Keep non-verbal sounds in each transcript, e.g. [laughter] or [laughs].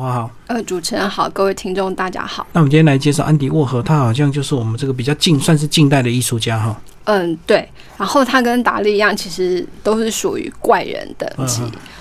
花好。呃，主持人好，各位听众大家好。那我们今天来介绍安迪沃荷，他好像就是我们这个比较近，算是近代的艺术家哈。嗯，对。然后他跟达利一样，其实都是属于怪人等级。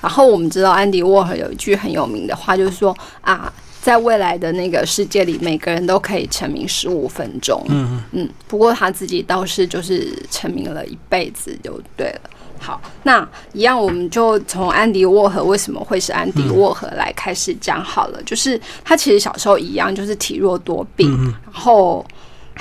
然后我们知道安迪沃荷有一句很有名的话，就是说啊。在未来的那个世界里，每个人都可以成名十五分钟。嗯嗯。不过他自己倒是就是成名了一辈子就对了。好，那一样我们就从安迪沃荷为什么会是安迪沃荷来开始讲好了。就是他其实小时候一样，就是体弱多病，然后。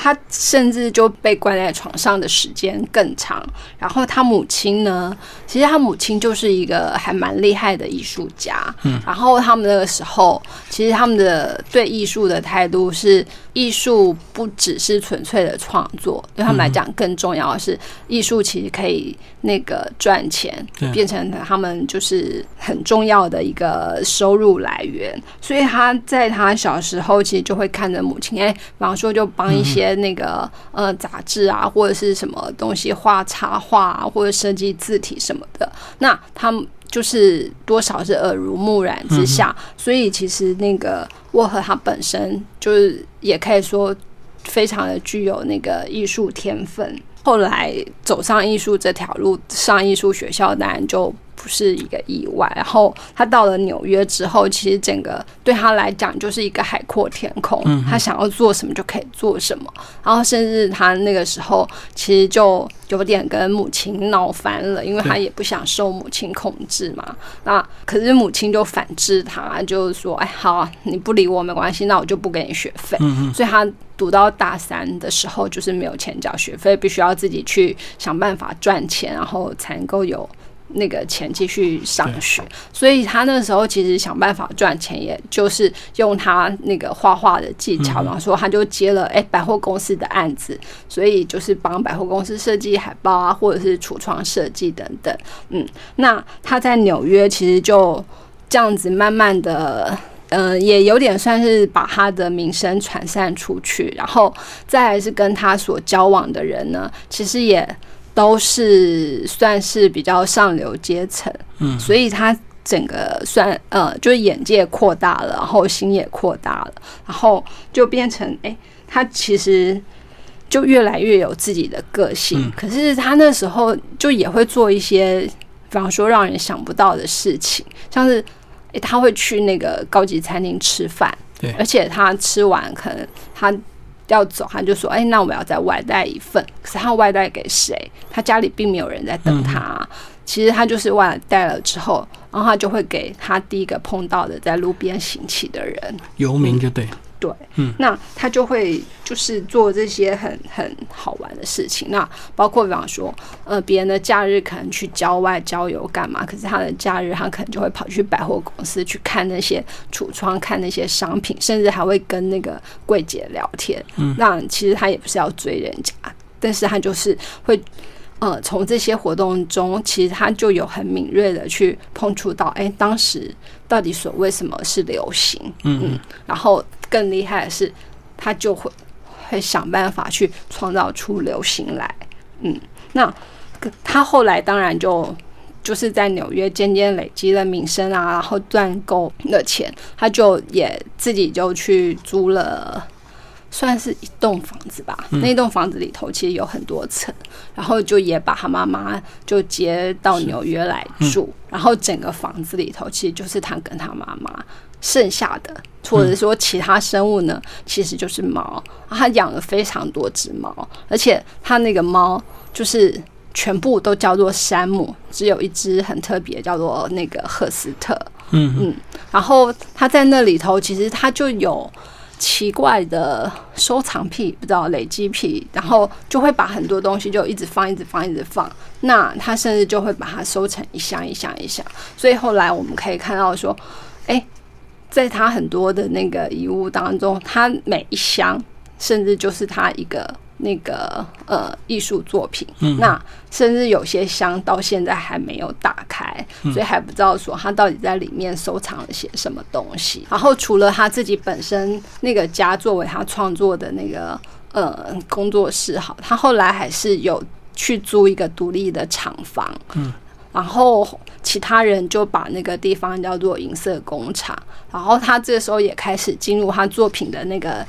他甚至就被关在床上的时间更长。然后他母亲呢，其实他母亲就是一个还蛮厉害的艺术家。嗯，然后他们那个时候，其实他们的对艺术的态度是，艺术不只是纯粹的创作，对他们来讲，更重要的是，艺术其实可以那个赚钱，变成他们就是很重要的一个收入来源。所以他在他小时候，其实就会看着母亲，哎，比方说就帮一些。那个呃杂志啊，或者是什么东西画插画啊，或者设计字体什么的，那他们就是多少是耳濡目染之下，所以其实那个沃和他本身就是也可以说非常的具有那个艺术天分。后来走上艺术这条路，上艺术学校，当然就。不是一个意外。然后他到了纽约之后，其实整个对他来讲就是一个海阔天空。他想要做什么就可以做什么。然后甚至他那个时候其实就有点跟母亲闹翻了，因为他也不想受母亲控制嘛。那可是母亲就反制他，就是说：“哎，好，你不理我没关系，那我就不给你学费。”所以他读到大三的时候，就是没有钱交学费，必须要自己去想办法赚钱，然后才能够有。那个钱继续上学，所以他那时候其实想办法赚钱，也就是用他那个画画的技巧，然后说他就接了哎百货公司的案子，所以就是帮百货公司设计海报啊，或者是橱窗设计等等。嗯，那他在纽约其实就这样子慢慢的，嗯，也有点算是把他的名声传散出去，然后再来是跟他所交往的人呢，其实也。都是算是比较上流阶层，嗯，所以他整个算呃，就是眼界扩大了，然后心也扩大了，然后就变成哎，他其实就越来越有自己的个性。可是他那时候就也会做一些，比方说让人想不到的事情，像是哎，他会去那个高级餐厅吃饭，对，而且他吃完可能他。要走，他就说：“哎，那我要再外带一份。可是他外带给谁？他家里并没有人在等他。其实他就是外带了之后，然后他就会给他第一个碰到的在路边行乞的人，游民就对。”对，嗯，那他就会就是做这些很很好玩的事情。那包括比方说，呃，别人的假日可能去郊外郊游干嘛？可是他的假日，他可能就会跑去百货公司去看那些橱窗，看那些商品，甚至还会跟那个柜姐聊天。嗯，那其实他也不是要追人家，但是他就是会。呃，从这些活动中，其实他就有很敏锐的去碰触到，哎，当时到底所谓什么是流行，嗯，然后更厉害的是，他就会会想办法去创造出流行来，嗯，那他后来当然就就是在纽约渐渐累积了名声啊，然后赚够了钱，他就也自己就去租了。算是一栋房子吧，那栋房子里头其实有很多层，然后就也把他妈妈就接到纽约来住，然后整个房子里头其实就是他跟他妈妈剩下的，或者说其他生物呢，其实就是猫，他养了非常多只猫，而且他那个猫就是全部都叫做山姆，只有一只很特别，叫做那个赫斯特，嗯嗯，然后他在那里头其实他就有。奇怪的收藏癖，不知道累积癖，然后就会把很多东西就一直放，一直放，一直放。那他甚至就会把它收成一箱一箱一箱。所以后来我们可以看到说，哎，在他很多的那个遗物当中，他每一箱甚至就是他一个。那个呃艺术作品，那甚至有些箱到现在还没有打开，所以还不知道说他到底在里面收藏了些什么东西。然后除了他自己本身那个家作为他创作的那个呃工作室，好，他后来还是有去租一个独立的厂房，嗯，然后其他人就把那个地方叫做银色工厂。然后他这时候也开始进入他作品的那个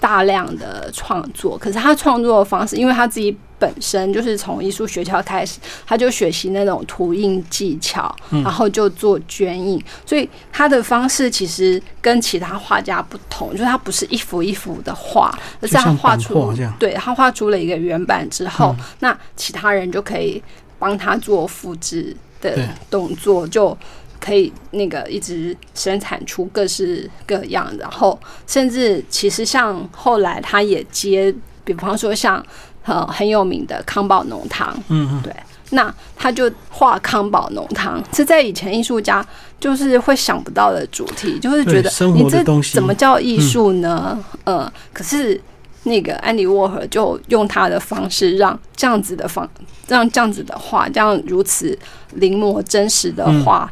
大量的创作。可是他创作的方式，因为他自己本身就是从艺术学校开始，他就学习那种涂印技巧，然后就做絹印，所以他的方式其实跟其他画家不同，就是他不是一幅一幅的画，而是他画出对他画出了一个原版之后，那其他人就可以帮他做复制的动作，就可以那个一直生产出各式各样，然后甚至其实像后来他也接，比方说像。呃，很有名的康宝浓汤，嗯嗯，对，那他就画康宝浓汤，这在以前艺术家就是会想不到的主题，就是觉得你这怎么叫艺术呢？呃，可是那个安迪沃荷就用他的方式，让这样子的方，让这样子的画，这样如此临摹真实的画，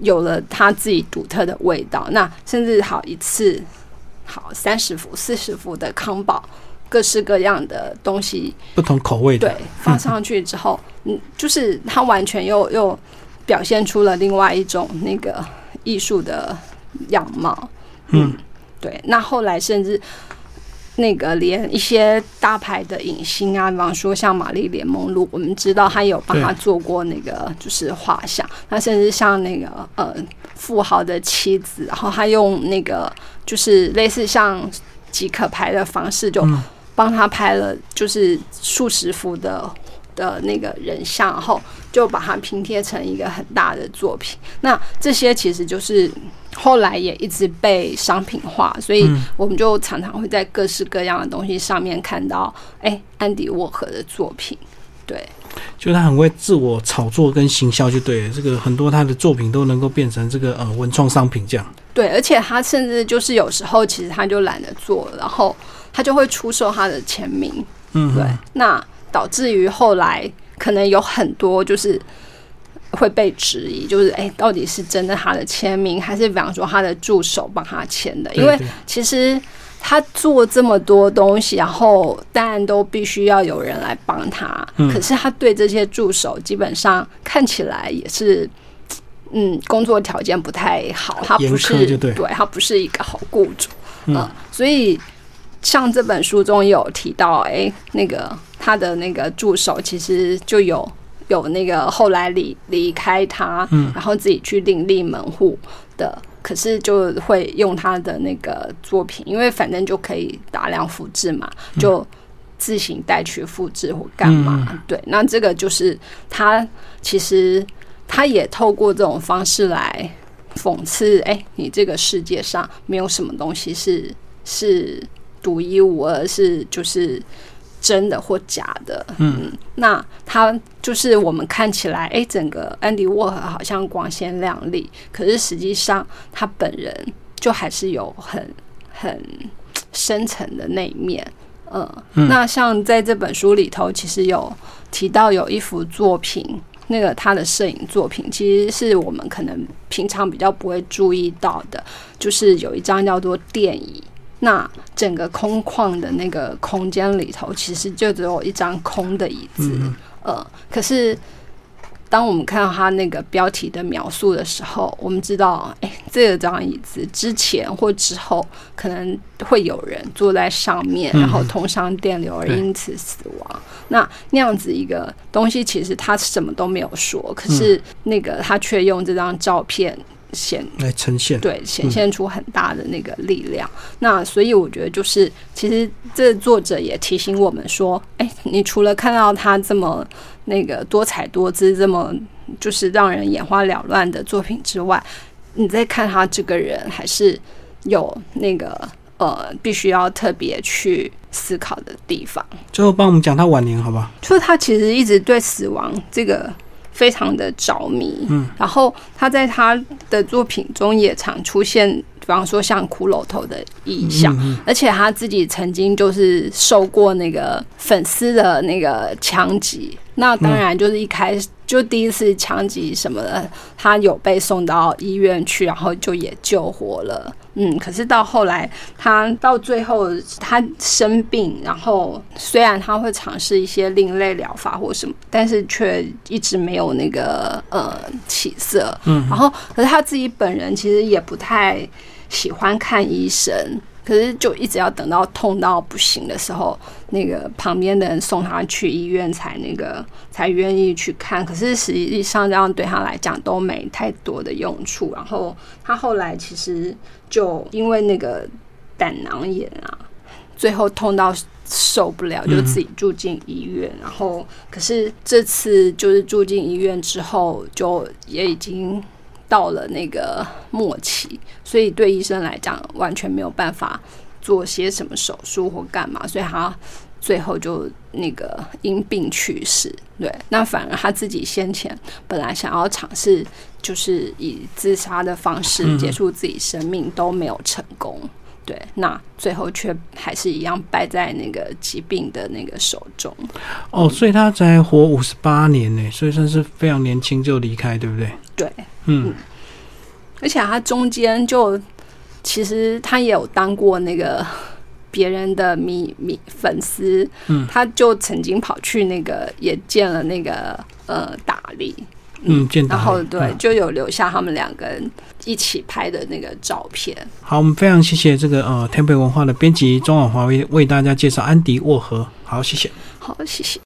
有了他自己独特的味道。那甚至好一次，好三十幅、四十幅的康宝。各式各样的东西，不同口味的，对，放上去之后，嗯，就是他完全又又表现出了另外一种那个艺术的样貌，嗯，对。那后来甚至那个连一些大牌的影星啊，比方说像玛丽莲梦露，我们知道他有帮他做过那个就是画像，那甚至像那个呃富豪的妻子，然后他用那个就是类似像即可拍的方式就。帮他拍了就是数十幅的的那个人像，然后就把它拼贴成一个很大的作品。那这些其实就是后来也一直被商品化，所以我们就常常会在各式各样的东西上面看到，哎，安迪沃荷的作品。对，就他很会自我炒作跟行销，就对这个很多他的作品都能够变成这个呃文创商品这样。对，而且他甚至就是有时候其实他就懒得做，然后。他就会出售他的签名，嗯，对，那导致于后来可能有很多就是会被质疑，就是哎，到底是真的他的签名，还是比方说他的助手帮他签的？因为其实他做这么多东西，然后当然都必须要有人来帮他，可是他对这些助手基本上看起来也是，嗯，工作条件不太好，他不是对，他不是一个好雇主，嗯，所以。像这本书中有提到，哎，那个他的那个助手其实就有有那个后来离离开他，嗯，然后自己去另立门户的，可是就会用他的那个作品，因为反正就可以大量复制嘛，就自行带去复制或干嘛，对，那这个就是他其实他也透过这种方式来讽刺，哎，你这个世界上没有什么东西是是。独一无二是就是真的或假的，嗯，那他就是我们看起来，哎，整个安迪沃荷好像光鲜亮丽，可是实际上他本人就还是有很很深层的那一面，嗯，那像在这本书里头，其实有提到有一幅作品，那个他的摄影作品，其实是我们可能平常比较不会注意到的，就是有一张叫做电椅。那整个空旷的那个空间里头，其实就只有一张空的椅子。呃，可是当我们看到他那个标题的描述的时候，我们知道，哎，这张椅子之前或之后可能会有人坐在上面，然后通上电流而因此死亡。那那样子一个东西，其实他什么都没有说，可是那个他却用这张照片。显来呈现，对，显现出很大的那个力量。那所以我觉得，就是其实这作者也提醒我们说，哎，你除了看到他这么那个多彩多姿、这么就是让人眼花缭乱的作品之外，你再看他这个人，还是有那个呃，必须要特别去思考的地方。最后帮我们讲他晚年，好吧？就是他其实一直对死亡这个。非常的着迷，嗯，然后他在他的作品中也常出现，比方说像骷髅头的意象，而且他自己曾经就是受过那个粉丝的那个枪击，那当然就是一开就第一次枪击什么的，他有被送到医院去，然后就也救活了。嗯，可是到后来，他到最后他生病，然后虽然他会尝试一些另类疗法或什么，但是却一直没有那个呃起色。嗯，然后可是他自己本人其实也不太喜欢看医生。可是就一直要等到痛到不行的时候，那个旁边的人送他去医院才那个才愿意去看。可是实际上这样对他来讲都没太多的用处。然后他后来其实就因为那个胆囊炎啊，最后痛到受不了，就自己住进医院。然后可是这次就是住进医院之后，就也已经。到了那个末期，所以对医生来讲完全没有办法做些什么手术或干嘛，所以他最后就那个因病去世。对，那反而他自己先前本来想要尝试，就是以自杀的方式结束自己生命都没有成功。对，那最后却还是一样败在那个疾病的那个手中。哦，所以他才活五十八年呢，所以算是非常年轻就离开，对不对？对。嗯，而且他中间就其实他也有当过那个 [laughs] 别人的迷迷粉丝，嗯，他就曾经跑去那个也见了那个呃达利，嗯，见到然后对，就有留下他们两个人一起拍的那个照片。好，我们非常谢谢这个呃天北文化的编辑钟婉华为为大家介绍安迪沃荷。好，谢谢。好，谢谢。